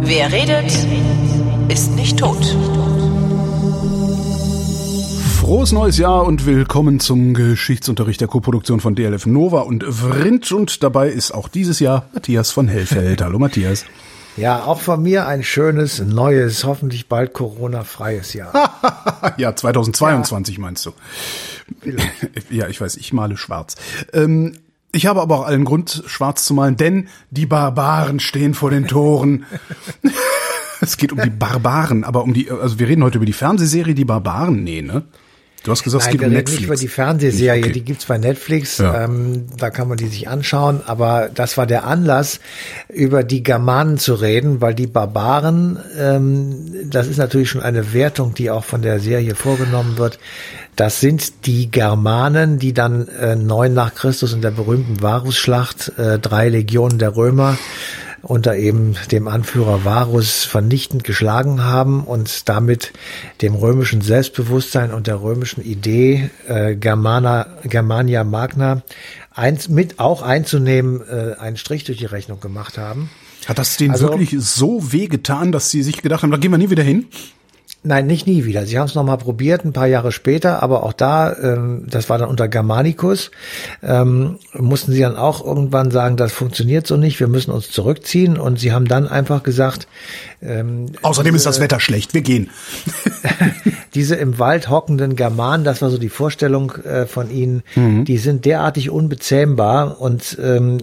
Wer redet, ist nicht tot. Frohes neues Jahr und willkommen zum Geschichtsunterricht der Koproduktion von DLF Nova und Vrindt und dabei ist auch dieses Jahr Matthias von Hellfeld. Hallo Matthias. Ja, auch von mir ein schönes, neues, hoffentlich bald Corona-freies Jahr. ja, 2022 ja. meinst du. Ja, ich weiß, ich male schwarz. Ähm, ich habe aber auch allen Grund, schwarz zu malen, denn die Barbaren stehen vor den Toren. es geht um die Barbaren, aber um die, also wir reden heute über die Fernsehserie Die Barbaren, nee, ne? Du hast gesagt, Nein, es geht um Netflix. nicht über die Fernsehserie, okay. die gibt's bei Netflix, ja. ähm, da kann man die sich anschauen, aber das war der Anlass, über die Germanen zu reden, weil die Barbaren, ähm, das ist natürlich schon eine Wertung, die auch von der Serie vorgenommen wird, das sind die Germanen, die dann äh, neun nach Christus in der berühmten Varusschlacht äh, drei Legionen der Römer unter eben dem Anführer Varus vernichtend geschlagen haben und damit dem römischen Selbstbewusstsein und der römischen Idee äh, Germana, Germania Magna eins, mit auch einzunehmen, äh, einen Strich durch die Rechnung gemacht haben. Hat das denen also, wirklich so weh getan, dass sie sich gedacht haben, da gehen wir nie wieder hin? Nein, nicht nie wieder. Sie haben es nochmal probiert, ein paar Jahre später, aber auch da, ähm, das war dann unter Germanicus, ähm, mussten sie dann auch irgendwann sagen, das funktioniert so nicht, wir müssen uns zurückziehen. Und sie haben dann einfach gesagt, ähm, Außerdem ist das Wetter schlecht, wir gehen. diese im Wald hockenden Germanen, das war so die Vorstellung äh, von ihnen, mhm. die sind derartig unbezähmbar und ähm,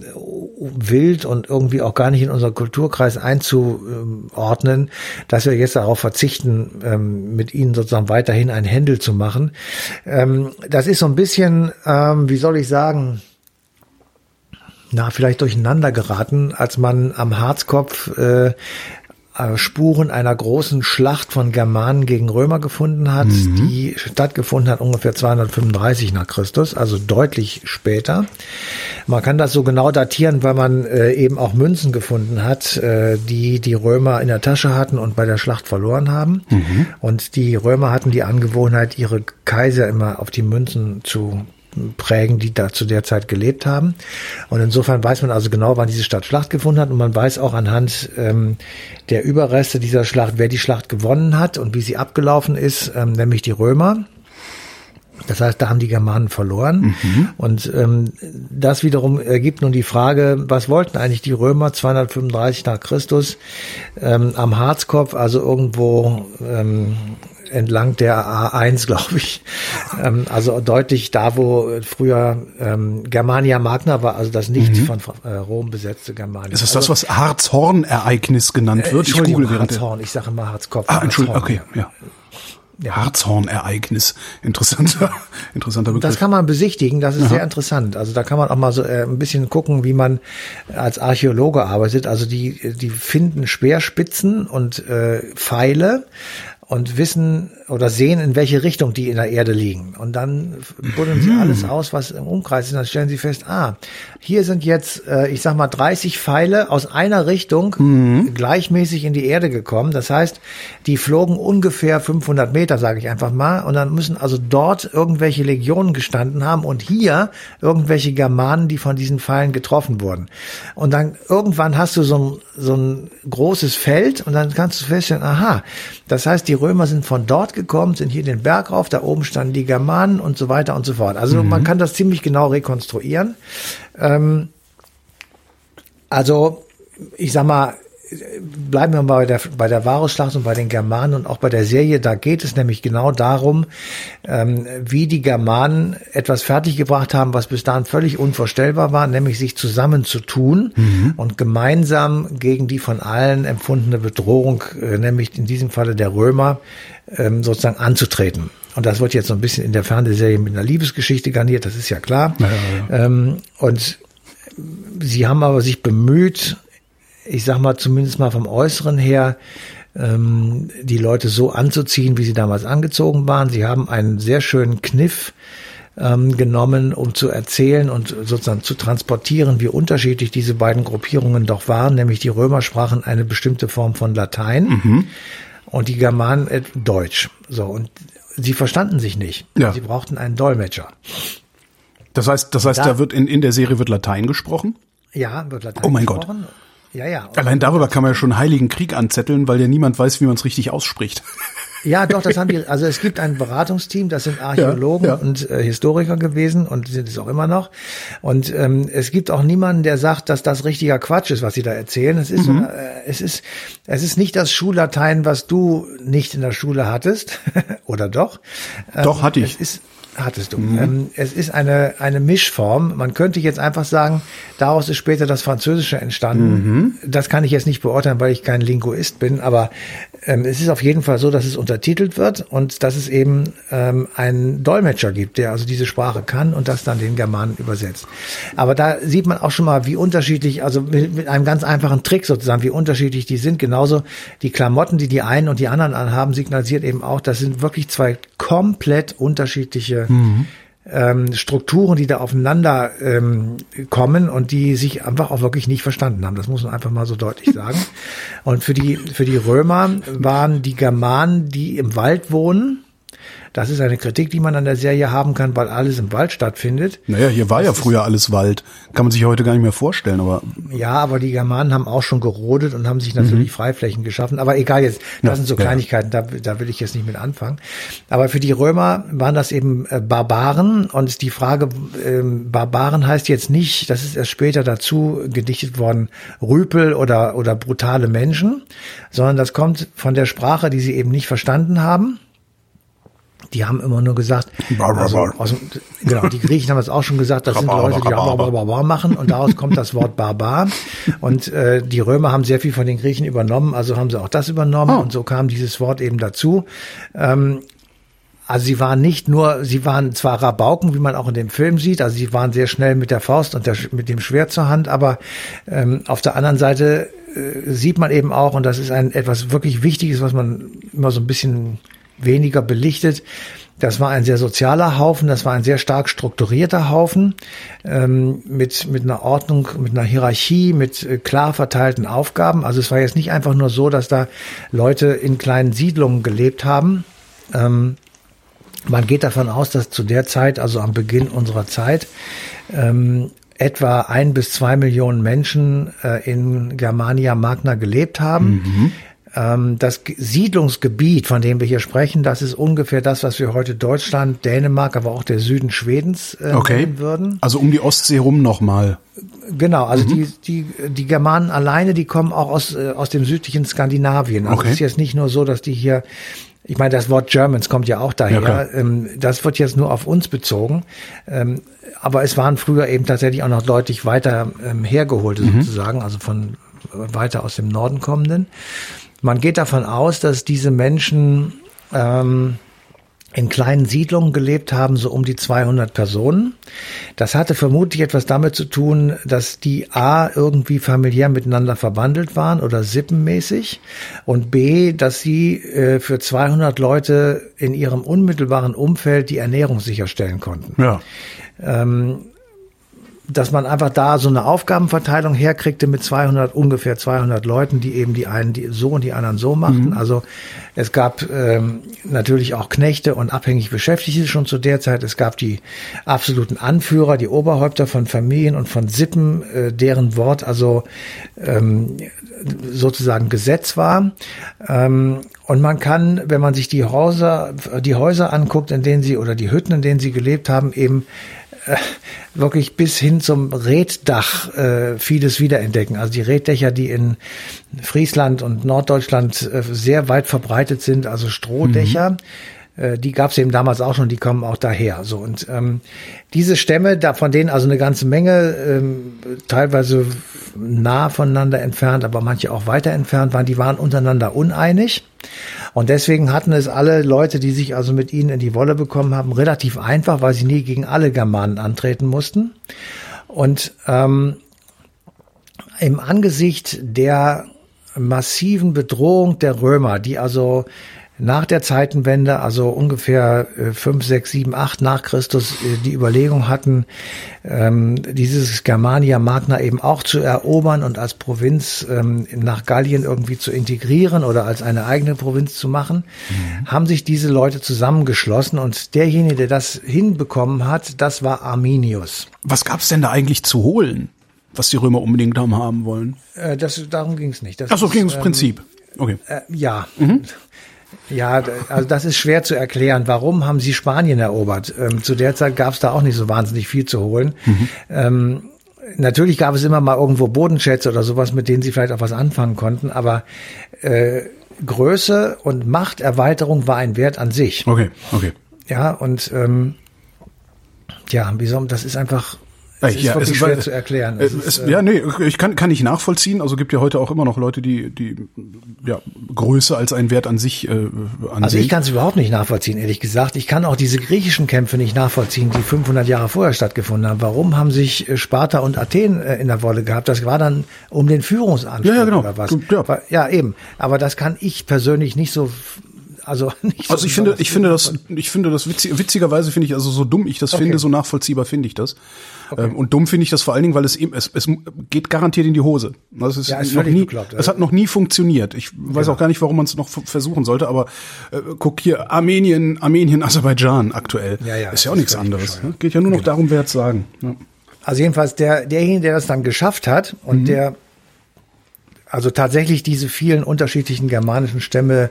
wild und irgendwie auch gar nicht in unseren Kulturkreis einzuordnen, dass wir jetzt darauf verzichten, ähm, mit ihnen sozusagen weiterhin ein Händel zu machen. Ähm, das ist so ein bisschen, ähm, wie soll ich sagen, na, vielleicht durcheinander geraten, als man am Harzkopf äh, Spuren einer großen Schlacht von Germanen gegen Römer gefunden hat, mhm. die stattgefunden hat ungefähr 235 nach Christus, also deutlich später. Man kann das so genau datieren, weil man äh, eben auch Münzen gefunden hat, äh, die die Römer in der Tasche hatten und bei der Schlacht verloren haben. Mhm. Und die Römer hatten die Angewohnheit, ihre Kaiser immer auf die Münzen zu prägen, die da zu der Zeit gelebt haben. Und insofern weiß man also genau, wann diese Stadt Schlacht gefunden hat und man weiß auch anhand ähm, der Überreste dieser Schlacht, wer die Schlacht gewonnen hat und wie sie abgelaufen ist, ähm, nämlich die Römer. Das heißt, da haben die Germanen verloren. Mhm. Und ähm, das wiederum ergibt nun die Frage, was wollten eigentlich die Römer 235 nach Christus ähm, am Harzkopf, also irgendwo ähm, entlang der A1, glaube ich. Ähm, also deutlich da, wo früher ähm, Germania Magna war, also das nicht mhm. von äh, Rom besetzte Germania. Ist das also, das, was Harzhorn-Ereignis genannt wird? Äh, ich google Harzhorn, ich sage immer Harzkopf. Ah, Entschuldigung, okay, ja. Ja. Harzhorn-Ereignis. Interessanter, interessanter Begriff. Das kann man besichtigen, das ist Aha. sehr interessant. Also da kann man auch mal so äh, ein bisschen gucken, wie man als Archäologe arbeitet. Also die, die finden Speerspitzen und äh, Pfeile, und wissen oder sehen, in welche Richtung die in der Erde liegen. Und dann buddeln sie hm. alles aus, was im Umkreis ist. Und dann stellen sie fest, ah, hier sind jetzt, äh, ich sag mal, 30 Pfeile aus einer Richtung mhm. gleichmäßig in die Erde gekommen. Das heißt, die flogen ungefähr 500 Meter, sage ich einfach mal. Und dann müssen also dort irgendwelche Legionen gestanden haben und hier irgendwelche Germanen, die von diesen Pfeilen getroffen wurden. Und dann irgendwann hast du so ein, so ein großes Feld und dann kannst du feststellen, aha, das heißt, die Römer sind von dort gekommen, sind hier den Berg rauf, da oben standen die Germanen und so weiter und so fort. Also mhm. man kann das ziemlich genau rekonstruieren. Ähm, also ich sag mal, bleiben wir mal bei der, bei der Varusschlacht und bei den Germanen und auch bei der Serie. Da geht es nämlich genau darum, ähm, wie die Germanen etwas fertiggebracht haben, was bis dahin völlig unvorstellbar war, nämlich sich zusammenzutun mhm. und gemeinsam gegen die von allen empfundene Bedrohung, äh, nämlich in diesem Falle der Römer, ähm, sozusagen anzutreten. Und das wird jetzt so ein bisschen in der Fernsehserie mit einer Liebesgeschichte garniert, das ist ja klar. Ja, ja, ja. Ähm, und sie haben aber sich bemüht, ich sag mal zumindest mal vom Äußeren her, ähm, die Leute so anzuziehen, wie sie damals angezogen waren. Sie haben einen sehr schönen Kniff ähm, genommen, um zu erzählen und sozusagen zu transportieren, wie unterschiedlich diese beiden Gruppierungen doch waren. Nämlich die Römer sprachen eine bestimmte Form von Latein mhm. und die Germanen äh, Deutsch. So und sie verstanden sich nicht. Ja. Sie brauchten einen Dolmetscher. Das heißt, das heißt, da, da wird in, in der Serie wird Latein gesprochen? Ja, wird Latein gesprochen. Oh mein gesprochen. Gott. Ja, ja. Allein darüber kann man ja schon Heiligen Krieg anzetteln, weil ja niemand weiß, wie man es richtig ausspricht. Ja, doch, das haben die, also es gibt ein Beratungsteam, das sind Archäologen ja, ja. und äh, Historiker gewesen und sind es auch immer noch. Und ähm, es gibt auch niemanden, der sagt, dass das richtiger Quatsch ist, was sie da erzählen. Es ist, mhm. äh, es ist, es ist nicht das Schullatein, was du nicht in der Schule hattest, oder doch? Doch, ähm, hatte ich. Es ist, hattest du. Mhm. Ähm, es ist eine, eine Mischform. Man könnte jetzt einfach sagen, daraus ist später das Französische entstanden. Mhm. Das kann ich jetzt nicht beurteilen, weil ich kein Linguist bin, aber ähm, es ist auf jeden Fall so, dass es untertitelt wird und dass es eben ähm, einen Dolmetscher gibt, der also diese Sprache kann und das dann den Germanen übersetzt. Aber da sieht man auch schon mal, wie unterschiedlich, also mit, mit einem ganz einfachen Trick sozusagen, wie unterschiedlich die sind. Genauso die Klamotten, die die einen und die anderen anhaben, signalisiert eben auch, das sind wirklich zwei komplett unterschiedliche mhm. ähm, Strukturen, die da aufeinander ähm, kommen und die sich einfach auch wirklich nicht verstanden haben. Das muss man einfach mal so deutlich sagen. Und für die, für die Römer waren die Germanen, die im Wald wohnen, das ist eine Kritik, die man an der Serie haben kann, weil alles im Wald stattfindet. Naja, hier war das ja früher alles Wald. Kann man sich heute gar nicht mehr vorstellen, aber. Ja, aber die Germanen haben auch schon gerodet und haben sich natürlich mhm. Freiflächen geschaffen. Aber egal jetzt, das ja, sind so Kleinigkeiten, ja. da, da will ich jetzt nicht mit anfangen. Aber für die Römer waren das eben äh, Barbaren und die Frage, ähm, Barbaren heißt jetzt nicht, das ist erst später dazu gedichtet worden, Rüpel oder, oder brutale Menschen, sondern das kommt von der Sprache, die sie eben nicht verstanden haben die haben immer nur gesagt, also aus, genau, die Griechen haben es auch schon gesagt, das sind Leute, die Barbar machen und daraus kommt das Wort Barbar. Und äh, die Römer haben sehr viel von den Griechen übernommen, also haben sie auch das übernommen oh. und so kam dieses Wort eben dazu. Ähm, also sie waren nicht nur, sie waren zwar Rabauken, wie man auch in dem Film sieht, also sie waren sehr schnell mit der Faust und der, mit dem Schwert zur Hand, aber ähm, auf der anderen Seite äh, sieht man eben auch, und das ist ein etwas wirklich Wichtiges, was man immer so ein bisschen weniger belichtet. Das war ein sehr sozialer Haufen, das war ein sehr stark strukturierter Haufen ähm, mit, mit einer Ordnung, mit einer Hierarchie, mit äh, klar verteilten Aufgaben. Also es war jetzt nicht einfach nur so, dass da Leute in kleinen Siedlungen gelebt haben. Ähm, man geht davon aus, dass zu der Zeit, also am Beginn unserer Zeit, ähm, etwa ein bis zwei Millionen Menschen äh, in Germania Magna gelebt haben. Mhm. Ähm, das Siedlungsgebiet, von dem wir hier sprechen, das ist ungefähr das, was wir heute Deutschland, Dänemark, aber auch der Süden Schwedens äh, okay. nennen würden. Also um die Ostsee rum nochmal. Genau, also mhm. die, die, die Germanen alleine, die kommen auch aus, äh, aus dem südlichen Skandinavien. Also okay. es ist jetzt nicht nur so, dass die hier ich meine, das Wort Germans kommt ja auch daher. Ja, ähm, das wird jetzt nur auf uns bezogen. Ähm, aber es waren früher eben tatsächlich auch noch deutlich weiter ähm, hergeholte mhm. sozusagen, also von weiter aus dem Norden kommenden. Man geht davon aus, dass diese Menschen ähm, in kleinen Siedlungen gelebt haben, so um die 200 Personen. Das hatte vermutlich etwas damit zu tun, dass die A irgendwie familiär miteinander verwandelt waren oder sippenmäßig und B, dass sie äh, für 200 Leute in ihrem unmittelbaren Umfeld die Ernährung sicherstellen konnten. Ja. Ähm, dass man einfach da so eine Aufgabenverteilung herkriegte mit 200, ungefähr 200 Leuten, die eben die einen die so und die anderen so machten. Mhm. Also es gab ähm, natürlich auch Knechte und abhängig Beschäftigte schon zu der Zeit. Es gab die absoluten Anführer, die Oberhäupter von Familien und von Sippen, äh, deren Wort also ähm, sozusagen Gesetz war. Ähm, und man kann, wenn man sich die Häuser, die Häuser anguckt, in denen sie oder die Hütten, in denen sie gelebt haben, eben äh, wirklich bis hin zum Reddach äh, vieles wiederentdecken. Also die Reddächer, die in Friesland und Norddeutschland äh, sehr weit verbreitet sind, also Strohdächer. Mhm äh, die gab es eben damals auch schon, die kommen auch daher. So und ähm, diese Stämme, da von denen also eine ganze Menge, ähm, teilweise nah voneinander entfernt, aber manche auch weiter entfernt waren, die waren untereinander uneinig. Und deswegen hatten es alle Leute, die sich also mit ihnen in die Wolle bekommen haben, relativ einfach, weil sie nie gegen alle Germanen antreten mussten. Und ähm, im Angesicht der massiven Bedrohung der Römer, die also nach der Zeitenwende, also ungefähr äh, 5, 6, 7, 8 nach Christus, äh, die Überlegung hatten, ähm, dieses Germania Magna eben auch zu erobern und als Provinz ähm, nach Gallien irgendwie zu integrieren oder als eine eigene Provinz zu machen, mhm. haben sich diese Leute zusammengeschlossen und derjenige, der das hinbekommen hat, das war Arminius. Was gab's denn da eigentlich zu holen? was die Römer unbedingt haben wollen. Äh, das, darum ging es nicht. Das Ach so, ging ums ähm, Prinzip. Okay. Äh, ja. Mhm. Ja, also das ist schwer zu erklären. Warum haben sie Spanien erobert? Ähm, zu der Zeit gab es da auch nicht so wahnsinnig viel zu holen. Mhm. Ähm, natürlich gab es immer mal irgendwo Bodenschätze oder sowas, mit denen sie vielleicht auch was anfangen konnten, aber äh, Größe und Machterweiterung war ein Wert an sich. Okay, okay. Ja, und ähm, ja, wie soll, das ist einfach es ist ja, wirklich es schwer zu erklären. Es es, ist, ja, nee, ich kann, kann ich nachvollziehen. Also gibt ja heute auch immer noch Leute, die, die ja, Größe als einen Wert an sich äh, ansehen. Also ich kann es überhaupt nicht nachvollziehen, ehrlich gesagt. Ich kann auch diese griechischen Kämpfe nicht nachvollziehen, die 500 Jahre vorher stattgefunden haben. Warum haben sich äh, Sparta und Athen äh, in der Wolle gehabt? Das war dann um den Führungsanspruch ja, ja, genau. oder was? Ja. ja, eben. Aber das kann ich persönlich nicht so also nicht so Also ich finde, ich finde das, ich finde das witzig, witzigerweise finde ich also so dumm ich das okay. finde, so nachvollziehbar finde ich das. Okay. Ähm, und dumm finde ich das vor allen Dingen, weil es eben, es, es geht garantiert in die Hose. Das ist, ja, ist noch nie, bekloppt, es hat noch nie funktioniert. Ich weiß genau. auch gar nicht, warum man es noch versuchen sollte, aber äh, guck hier, Armenien, Armenien, Aserbaidschan aktuell. Ja, ja, ist ja auch nichts anderes. Ne? Geht ja nur noch genau. darum, wer es sagen. Ja. Also jedenfalls der, derjenige, der das dann geschafft hat und mhm. der also tatsächlich diese vielen unterschiedlichen germanischen Stämme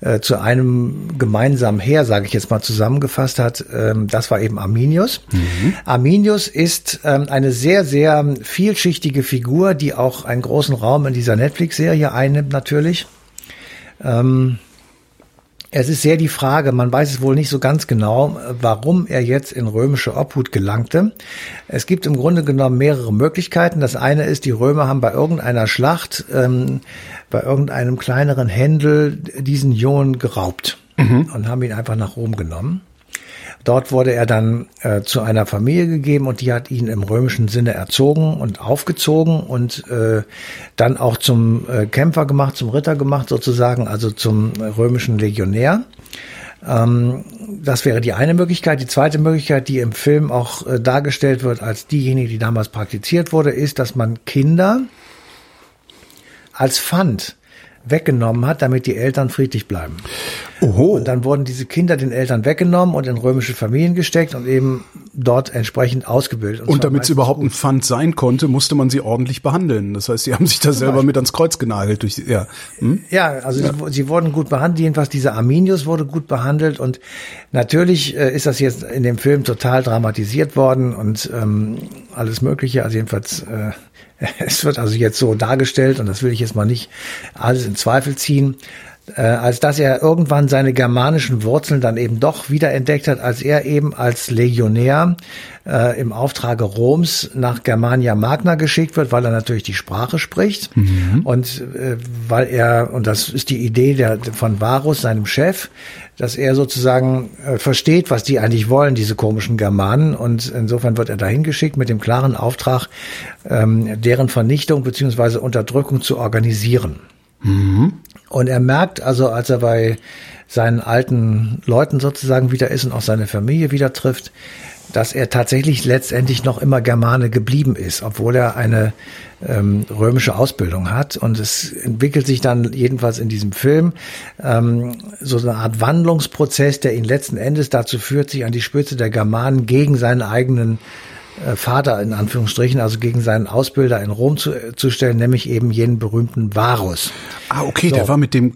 äh, zu einem gemeinsamen Heer, sage ich jetzt mal zusammengefasst hat, ähm, das war eben Arminius. Mhm. Arminius ist ähm, eine sehr, sehr vielschichtige Figur, die auch einen großen Raum in dieser Netflix-Serie einnimmt natürlich. Ähm, es ist sehr die Frage, man weiß es wohl nicht so ganz genau, warum er jetzt in römische Obhut gelangte. Es gibt im Grunde genommen mehrere Möglichkeiten. Das eine ist, die Römer haben bei irgendeiner Schlacht, ähm, bei irgendeinem kleineren Händel diesen Jungen geraubt mhm. und haben ihn einfach nach Rom genommen. Dort wurde er dann äh, zu einer Familie gegeben und die hat ihn im römischen Sinne erzogen und aufgezogen und äh, dann auch zum äh, Kämpfer gemacht, zum Ritter gemacht sozusagen, also zum römischen Legionär. Ähm, das wäre die eine Möglichkeit. Die zweite Möglichkeit, die im Film auch äh, dargestellt wird als diejenige, die damals praktiziert wurde, ist, dass man Kinder als Pfand weggenommen hat, damit die Eltern friedlich bleiben. Oho. Und dann wurden diese Kinder den Eltern weggenommen und in römische Familien gesteckt und eben dort entsprechend ausgebildet. Und, und damit es überhaupt ein Pfand sein konnte, musste man sie ordentlich behandeln. Das heißt, sie haben sich da selber Beispiel. mit ans Kreuz genagelt. Durch, ja, hm? ja also ja. Sie, sie, wurden gut behandelt. Jedenfalls dieser Arminius wurde gut behandelt. Und natürlich äh, ist das jetzt in dem Film total dramatisiert worden und ähm, alles Mögliche. Also jedenfalls äh, es wird also jetzt so dargestellt, und das will ich jetzt mal nicht alles in Zweifel ziehen, äh, als dass er irgendwann seine germanischen Wurzeln dann eben doch wieder entdeckt hat, als er eben als Legionär äh, im Auftrage Roms nach Germania Magna geschickt wird, weil er natürlich die Sprache spricht mhm. und äh, weil er, und das ist die Idee der, von Varus, seinem Chef, dass er sozusagen äh, versteht, was die eigentlich wollen, diese komischen Germanen. Und insofern wird er dahin geschickt mit dem klaren Auftrag, ähm, deren Vernichtung beziehungsweise Unterdrückung zu organisieren. Mhm. Und er merkt also, als er bei seinen alten Leuten sozusagen wieder ist und auch seine Familie wieder trifft, dass er tatsächlich letztendlich noch immer Germane geblieben ist, obwohl er eine ähm, römische Ausbildung hat. Und es entwickelt sich dann jedenfalls in diesem Film ähm, so eine Art Wandlungsprozess, der ihn letzten Endes dazu führt, sich an die Spitze der Germanen gegen seinen eigenen Vater in Anführungsstrichen, also gegen seinen Ausbilder in Rom zu, zu stellen, nämlich eben jenen berühmten Varus. Ah, okay, so. der war mit dem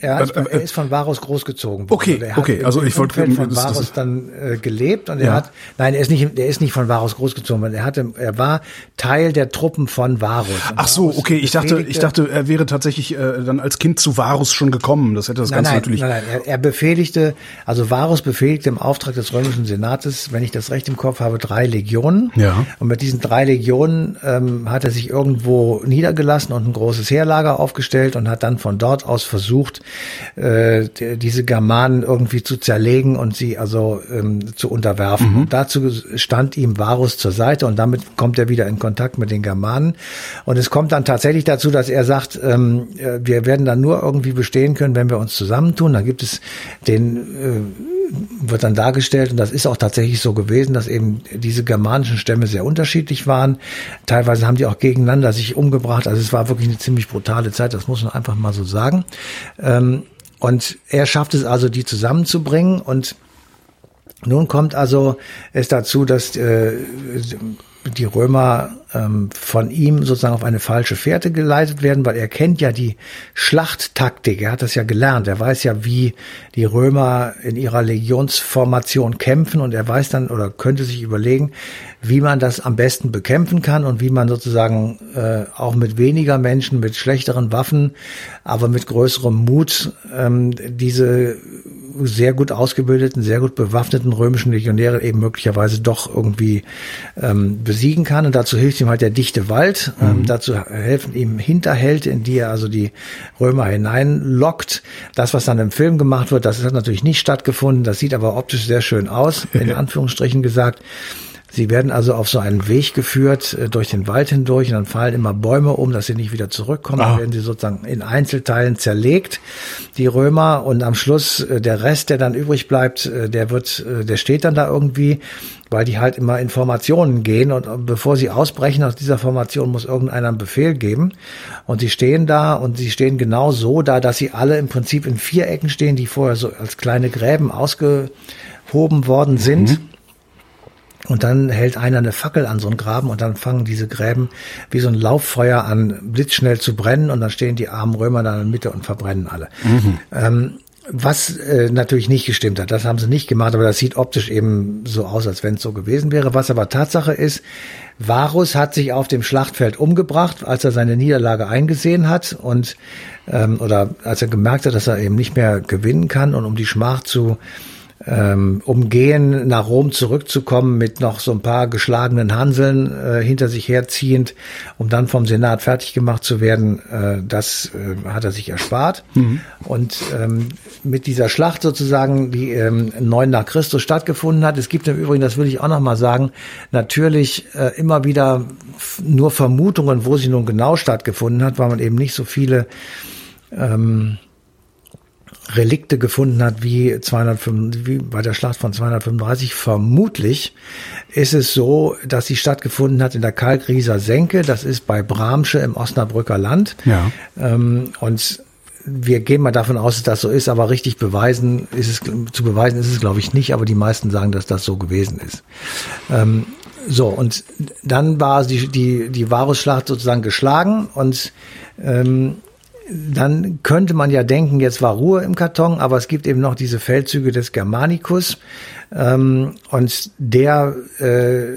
er, hat, er ist von Varus großgezogen worden. Okay, also okay. Also ich wollte von Varus dann äh, gelebt und er hat, nein, er ist nicht, er ist nicht von Varus großgezogen worden. Er hatte, er war Teil der Truppen von Varus. Ach so, okay. Ich dachte, ich dachte, er wäre tatsächlich äh, dann als Kind zu Varus schon gekommen. Das hätte das nein, Ganze nein, natürlich. Nein, nein, er, er befehligte, also Varus befehligte im Auftrag des römischen Senates, wenn ich das recht im Kopf habe, drei Legionen. Ja. Und mit diesen drei Legionen ähm, hat er sich irgendwo niedergelassen und ein großes Heerlager aufgestellt und hat dann von dort aus versucht, äh, diese Germanen irgendwie zu zerlegen und sie also ähm, zu unterwerfen. Mhm. Dazu stand ihm Varus zur Seite und damit kommt er wieder in Kontakt mit den Germanen. Und es kommt dann tatsächlich dazu, dass er sagt, ähm, äh, wir werden dann nur irgendwie bestehen können, wenn wir uns zusammentun. Dann gibt es den äh, wird dann dargestellt, und das ist auch tatsächlich so gewesen, dass eben diese germanischen Stämme sehr unterschiedlich waren. Teilweise haben die auch gegeneinander sich umgebracht. Also es war wirklich eine ziemlich brutale Zeit, das muss man einfach mal so sagen. Ähm, und er schafft es also, die zusammenzubringen und nun kommt also es dazu, dass äh, die Römer ähm, von ihm sozusagen auf eine falsche Fährte geleitet werden, weil er kennt ja die Schlachttaktik, er hat das ja gelernt, er weiß ja, wie die Römer in ihrer Legionsformation kämpfen und er weiß dann oder könnte sich überlegen, wie man das am besten bekämpfen kann und wie man sozusagen äh, auch mit weniger Menschen, mit schlechteren Waffen, aber mit größerem Mut ähm, diese sehr gut ausgebildeten, sehr gut bewaffneten römischen Legionäre eben möglicherweise doch irgendwie ähm, besiegen kann. Und dazu hilft ihm halt der dichte Wald. Ähm, mhm. dazu helfen ihm Hinterhälte, in die er also die Römer hineinlockt. Das, was dann im Film gemacht wird, das hat natürlich nicht stattgefunden. Das sieht aber optisch sehr schön aus, in Anführungsstrichen gesagt. Sie werden also auf so einen Weg geführt äh, durch den Wald hindurch und dann fallen immer Bäume um, dass sie nicht wieder zurückkommen. Ah. Dann werden sie sozusagen in Einzelteilen zerlegt, die Römer. Und am Schluss äh, der Rest, der dann übrig bleibt, äh, der wird, der steht dann da irgendwie, weil die halt immer in Formationen gehen und bevor sie ausbrechen aus dieser Formation muss irgendeiner einen Befehl geben. Und sie stehen da und sie stehen genau so da, dass sie alle im Prinzip in Vierecken stehen, die vorher so als kleine Gräben ausgehoben worden sind. Mhm. Und dann hält einer eine Fackel an so einen Graben und dann fangen diese Gräben wie so ein Lauffeuer an, blitzschnell zu brennen und dann stehen die armen Römer da in der Mitte und verbrennen alle. Mhm. Ähm, was äh, natürlich nicht gestimmt hat, das haben sie nicht gemacht, aber das sieht optisch eben so aus, als wenn es so gewesen wäre. Was aber Tatsache ist, Varus hat sich auf dem Schlachtfeld umgebracht, als er seine Niederlage eingesehen hat und ähm, oder als er gemerkt hat, dass er eben nicht mehr gewinnen kann und um die Schmach zu ähm, umgehen, nach Rom zurückzukommen mit noch so ein paar geschlagenen Hanseln äh, hinter sich herziehend, um dann vom Senat fertig gemacht zu werden, äh, das äh, hat er sich erspart. Mhm. Und ähm, mit dieser Schlacht sozusagen, die ähm, neun nach Christus stattgefunden hat, es gibt im Übrigen, das will ich auch noch mal sagen, natürlich äh, immer wieder nur Vermutungen, wo sie nun genau stattgefunden hat, weil man eben nicht so viele ähm, Relikte gefunden hat wie 205, wie bei der Schlacht von 235. Vermutlich ist es so, dass sie stattgefunden hat in der Kalkrieser Senke. Das ist bei Bramsche im Osnabrücker Land. Ja. Ähm, und wir gehen mal davon aus, dass das so ist, aber richtig beweisen ist es, zu beweisen ist es, glaube ich, nicht, aber die meisten sagen, dass das so gewesen ist. Ähm, so, und dann war die, die, die Varusschlacht sozusagen geschlagen und ähm, dann könnte man ja denken, jetzt war Ruhe im Karton, aber es gibt eben noch diese Feldzüge des Germanicus ähm, und der äh,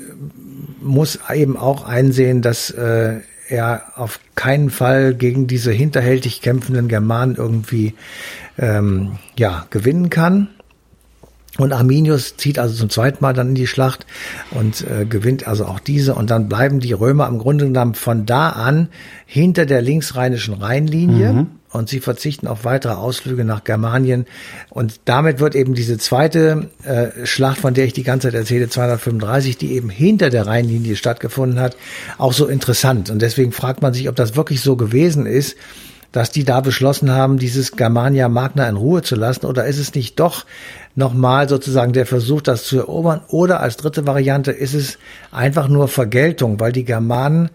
muss eben auch einsehen, dass äh, er auf keinen Fall gegen diese hinterhältig kämpfenden Germanen irgendwie ähm, ja gewinnen kann. Und Arminius zieht also zum zweiten Mal dann in die Schlacht und äh, gewinnt also auch diese. Und dann bleiben die Römer im Grunde genommen von da an hinter der linksrheinischen Rheinlinie. Mhm. Und sie verzichten auf weitere Ausflüge nach Germanien. Und damit wird eben diese zweite äh, Schlacht, von der ich die ganze Zeit erzähle, 235, die eben hinter der Rheinlinie stattgefunden hat, auch so interessant. Und deswegen fragt man sich, ob das wirklich so gewesen ist dass die da beschlossen haben, dieses Germania Magna in Ruhe zu lassen? Oder ist es nicht doch nochmal sozusagen der Versuch, das zu erobern? Oder als dritte Variante ist es einfach nur Vergeltung, weil die Germanen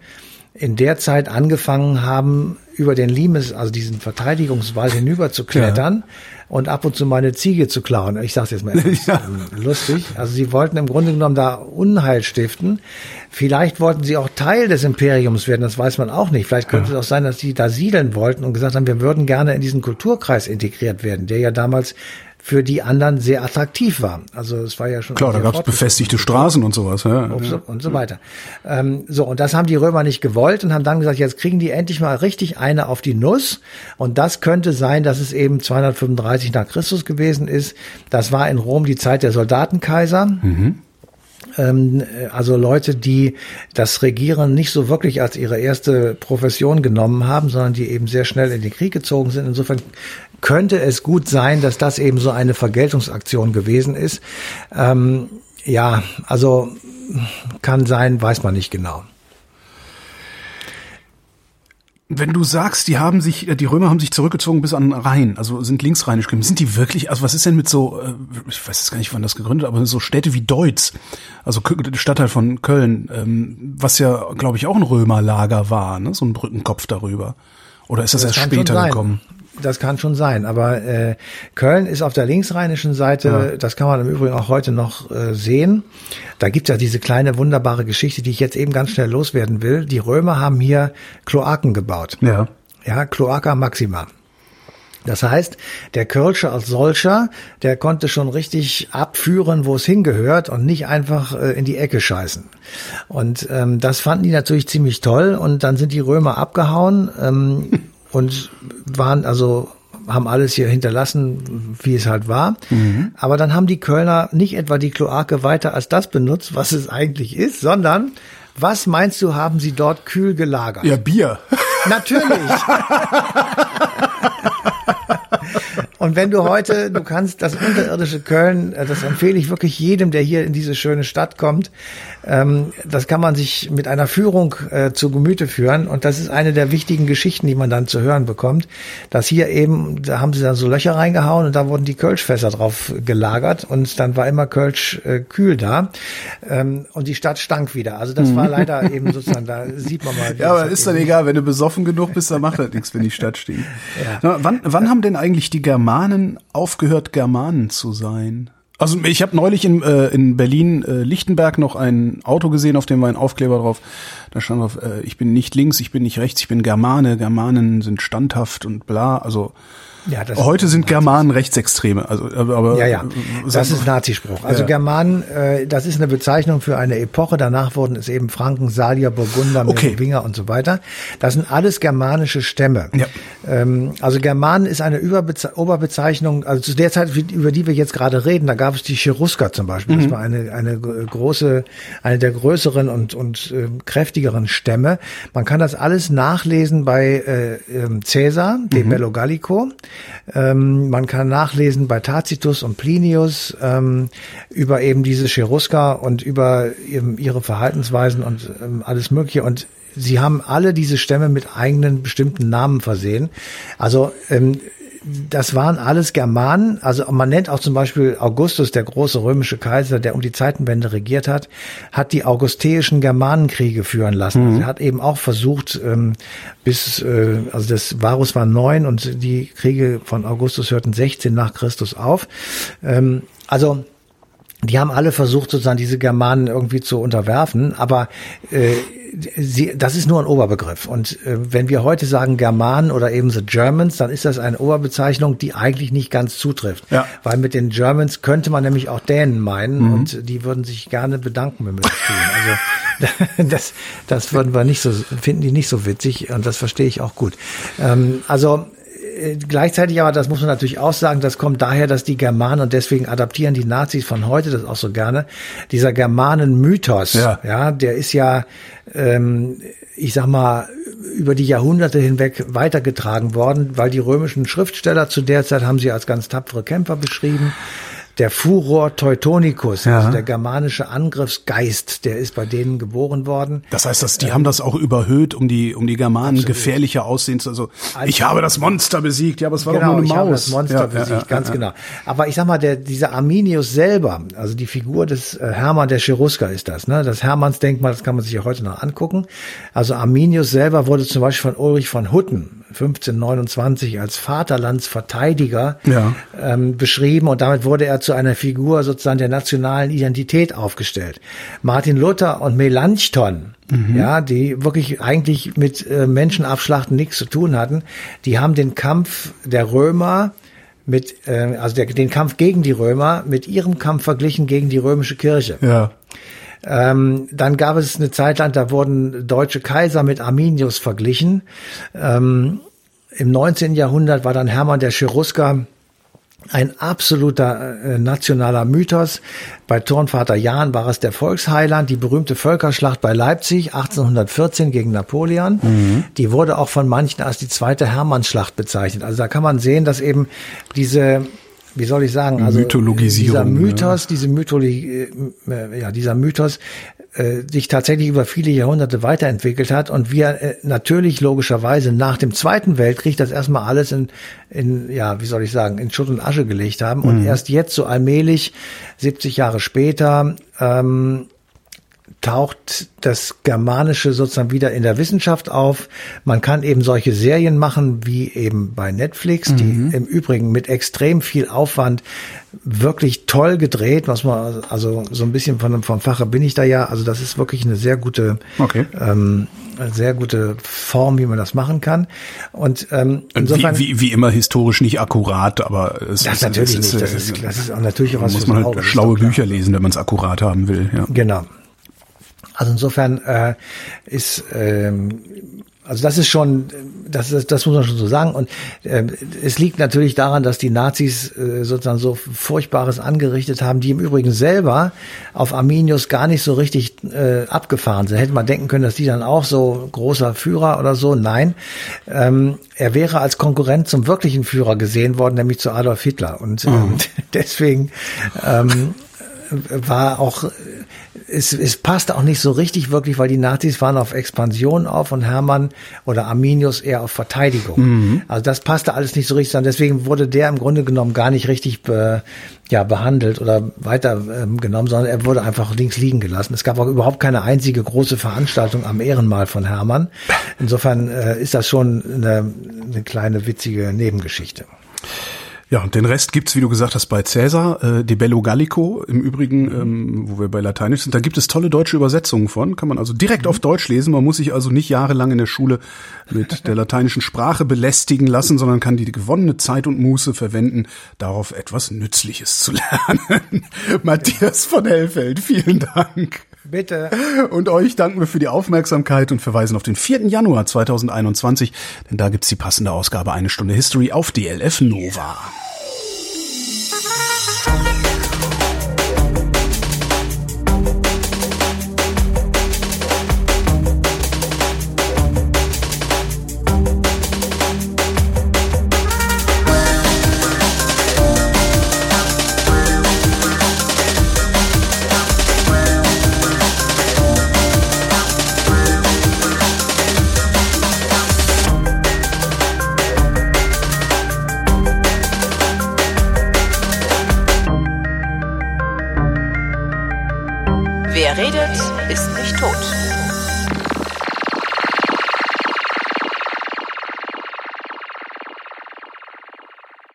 in der Zeit angefangen haben, über den Limes, also diesen Verteidigungswall hinüber zu klettern ja. und ab und zu mal eine Ziege zu klauen. Ich sage jetzt mal ja. lustig. Also sie wollten im Grunde genommen da Unheil stiften. Vielleicht wollten sie auch Teil des Imperiums werden, das weiß man auch nicht. Vielleicht könnte ja. es auch sein, dass sie da siedeln wollten und gesagt haben, wir würden gerne in diesen Kulturkreis integriert werden, der ja damals für die anderen sehr attraktiv war. Also es war ja schon klar, da gab es befestigte Straßen und sowas ja. und, so, und so weiter. Ähm, so und das haben die Römer nicht gewollt und haben dann gesagt, jetzt kriegen die endlich mal richtig eine auf die Nuss und das könnte sein, dass es eben 235 nach Christus gewesen ist. Das war in Rom die Zeit der Soldatenkaiser. Mhm. Ähm, also Leute, die das Regieren nicht so wirklich als ihre erste Profession genommen haben, sondern die eben sehr schnell in den Krieg gezogen sind. Insofern könnte es gut sein, dass das eben so eine Vergeltungsaktion gewesen ist. Ähm, ja, also kann sein, weiß man nicht genau. Wenn du sagst, die haben sich, äh, die Römer haben sich zurückgezogen bis an Rhein, also sind linksrheinisch geblieben, sind die wirklich, also was ist denn mit so, äh, ich weiß jetzt gar nicht, wann das gegründet, aber so Städte wie Deutz, also Stadtteil von Köln, ähm, was ja, glaube ich, auch ein Römerlager war, ne? so ein Brückenkopf darüber. Oder ist das, das erst später gekommen? Das kann schon sein, aber äh, Köln ist auf der linksrheinischen Seite, ja. das kann man im Übrigen auch heute noch äh, sehen. Da gibt es ja diese kleine wunderbare Geschichte, die ich jetzt eben ganz schnell loswerden will. Die Römer haben hier Kloaken gebaut. Ja. Ja, Cloaca Maxima. Das heißt, der Kölsche als solcher, der konnte schon richtig abführen, wo es hingehört und nicht einfach äh, in die Ecke scheißen. Und ähm, das fanden die natürlich ziemlich toll und dann sind die Römer abgehauen ähm, und waren also haben alles hier hinterlassen, wie es halt war. Mhm. Aber dann haben die Kölner nicht etwa die Kloake weiter als das benutzt, was es eigentlich ist, sondern was meinst du, haben sie dort kühl gelagert? Ja, Bier. Natürlich. Und wenn du heute, du kannst das unterirdische Köln, äh, das empfehle ich wirklich jedem, der hier in diese schöne Stadt kommt, ähm, das kann man sich mit einer Führung äh, zu Gemüte führen. Und das ist eine der wichtigen Geschichten, die man dann zu hören bekommt, dass hier eben, da haben sie dann so Löcher reingehauen und da wurden die Kölschfässer drauf gelagert und dann war immer Kölsch äh, kühl da. Ähm, und die Stadt stank wieder. Also das war mhm. leider eben sozusagen, da sieht man mal. Ja, aber ist dann egal, wenn du besoffen genug bist, dann macht das nichts, wenn die Stadt steht. Ja. Wann, wann haben denn eigentlich die Germanen aufgehört, Germanen zu sein? Also ich habe neulich in, äh, in Berlin äh, Lichtenberg noch ein Auto gesehen, auf dem war ein Aufkleber drauf. Da stand drauf, äh, ich bin nicht links, ich bin nicht rechts, ich bin Germane. Germanen sind standhaft und bla. Also ja, das Heute sind Germanen Rechtsextreme. Also, aber, ja, ja, das ist Nazispruch. Also ja. Germanen, äh, das ist eine Bezeichnung für eine Epoche. Danach wurden es eben Franken, Salier, Burgunder, okay. Und so weiter. Das sind alles germanische Stämme. Ja. Ähm, also Germanen ist eine Überbeze Oberbezeichnung, also zu der Zeit, über die wir jetzt gerade reden, da gab es die Cherusker zum Beispiel. Mhm. Das war eine, eine große, eine der größeren und, und äh, kräftigeren Stämme. Man kann das alles nachlesen bei äh, ähm, Caesar, dem mhm. Bello Gallico. Ähm, man kann nachlesen bei Tacitus und Plinius ähm, über eben diese Cherusker und über ihre Verhaltensweisen und ähm, alles Mögliche. Und sie haben alle diese Stämme mit eigenen bestimmten Namen versehen. Also ähm, das waren alles Germanen. Also man nennt auch zum Beispiel Augustus, der große römische Kaiser, der um die Zeitenwende regiert hat, hat die augusteischen Germanenkriege führen lassen. Mhm. Also er hat eben auch versucht, ähm, bis, äh, also das Varus war neun und die Kriege von Augustus hörten 16 nach Christus auf. Ähm, also die haben alle versucht, sozusagen diese Germanen irgendwie zu unterwerfen, aber äh, sie, das ist nur ein Oberbegriff. Und äh, wenn wir heute sagen Germanen oder eben the Germans, dann ist das eine Oberbezeichnung, die eigentlich nicht ganz zutrifft. Ja. Weil mit den Germans könnte man nämlich auch Dänen meinen mhm. und die würden sich gerne bedanken, wenn wir das tun. Also das, das würden wir nicht so, finden die nicht so witzig und das verstehe ich auch gut. Ähm, also gleichzeitig aber, das muss man natürlich auch sagen, das kommt daher, dass die Germanen und deswegen adaptieren die Nazis von heute das auch so gerne. Dieser Germanen-Mythos, ja. ja, der ist ja, ähm, ich sag mal, über die Jahrhunderte hinweg weitergetragen worden, weil die römischen Schriftsteller zu der Zeit haben sie als ganz tapfere Kämpfer beschrieben der Furor Teutonicus, ja. also der germanische Angriffsgeist, der ist bei denen geboren worden. Das heißt, dass die ähm, haben das auch überhöht, um die um die Germanen absolut. gefährlicher aussehen zu. Also, also ich habe das Monster besiegt, ja, aber es war genau, doch nur eine ich Maus. Habe das Monster ja, besiegt, ja, ganz genau. Aber ich sag mal, der dieser Arminius selber, also die Figur des äh, Hermann der Cherusker ist das, ne? Das Hermannsdenkmal, das kann man sich ja heute noch angucken. Also Arminius selber wurde zum Beispiel von Ulrich von Hutten 1529 als Vaterlandsverteidiger ja. ähm, beschrieben und damit wurde er zu einer Figur sozusagen der nationalen Identität aufgestellt. Martin Luther und Melanchthon, mhm. ja, die wirklich eigentlich mit äh, Menschenabschlachten nichts zu tun hatten, die haben den Kampf der Römer mit, äh, also der, den Kampf gegen die Römer mit ihrem Kampf verglichen gegen die römische Kirche. Ja. Ähm, dann gab es eine Zeit lang, da wurden deutsche Kaiser mit Arminius verglichen. Ähm, Im 19. Jahrhundert war dann Hermann der Cherusker ein absoluter äh, nationaler Mythos. Bei Turnvater Jahn war es der Volksheiland, die berühmte Völkerschlacht bei Leipzig 1814 gegen Napoleon. Mhm. Die wurde auch von manchen als die zweite Hermannsschlacht bezeichnet. Also da kann man sehen, dass eben diese wie soll ich sagen, also dieser Mythos, ja. diese Mythologie, äh, ja, dieser Mythos äh, sich tatsächlich über viele Jahrhunderte weiterentwickelt hat und wir äh, natürlich logischerweise nach dem Zweiten Weltkrieg das erstmal alles in, in ja, wie soll ich sagen, in Schutt und Asche gelegt haben und mhm. erst jetzt so allmählich, 70 Jahre später, ähm, taucht das Germanische sozusagen wieder in der Wissenschaft auf. Man kann eben solche Serien machen wie eben bei Netflix, die mhm. im Übrigen mit extrem viel Aufwand wirklich toll gedreht, was man also so ein bisschen von vom Fache bin ich da ja. Also das ist wirklich eine sehr gute, okay. ähm, sehr gute Form, wie man das machen kann. Und ähm, insofern wie, wie, wie immer historisch nicht akkurat, aber es das ist natürlich es ist, nicht. Das ist, das ist auch natürlich auch was muss man halt schlaue Bücher lesen, wenn man es akkurat haben will. Ja. Genau. Also insofern äh, ist ähm, also das ist schon, das, ist, das muss man schon so sagen. Und äh, es liegt natürlich daran, dass die Nazis äh, sozusagen so Furchtbares angerichtet haben, die im Übrigen selber auf Arminius gar nicht so richtig äh, abgefahren sind. Hätte man denken können, dass die dann auch so großer Führer oder so. Nein, ähm, er wäre als Konkurrent zum wirklichen Führer gesehen worden, nämlich zu Adolf Hitler. Und äh, mhm. deswegen ähm, war auch es, es passte auch nicht so richtig wirklich, weil die Nazis waren auf Expansion auf und Hermann oder Arminius eher auf Verteidigung. Mhm. Also das passte alles nicht so richtig an. Deswegen wurde der im Grunde genommen gar nicht richtig be, ja, behandelt oder weiter ähm, genommen, sondern er wurde einfach links liegen gelassen. Es gab auch überhaupt keine einzige große Veranstaltung am Ehrenmal von Hermann. Insofern äh, ist das schon eine, eine kleine witzige Nebengeschichte. Ja, und den Rest gibt's, wie du gesagt hast, bei Cäsar, äh, De Bello Gallico, im Übrigen, ähm, wo wir bei Lateinisch sind. Da gibt es tolle deutsche Übersetzungen von, kann man also direkt mhm. auf Deutsch lesen. Man muss sich also nicht jahrelang in der Schule mit der lateinischen Sprache belästigen lassen, sondern kann die gewonnene Zeit und Muße verwenden, darauf etwas Nützliches zu lernen. Matthias von Hellfeld, vielen Dank. Bitte. Und euch danken wir für die Aufmerksamkeit und verweisen auf den 4. Januar 2021, denn da gibt's die passende Ausgabe Eine Stunde History auf DLF Nova.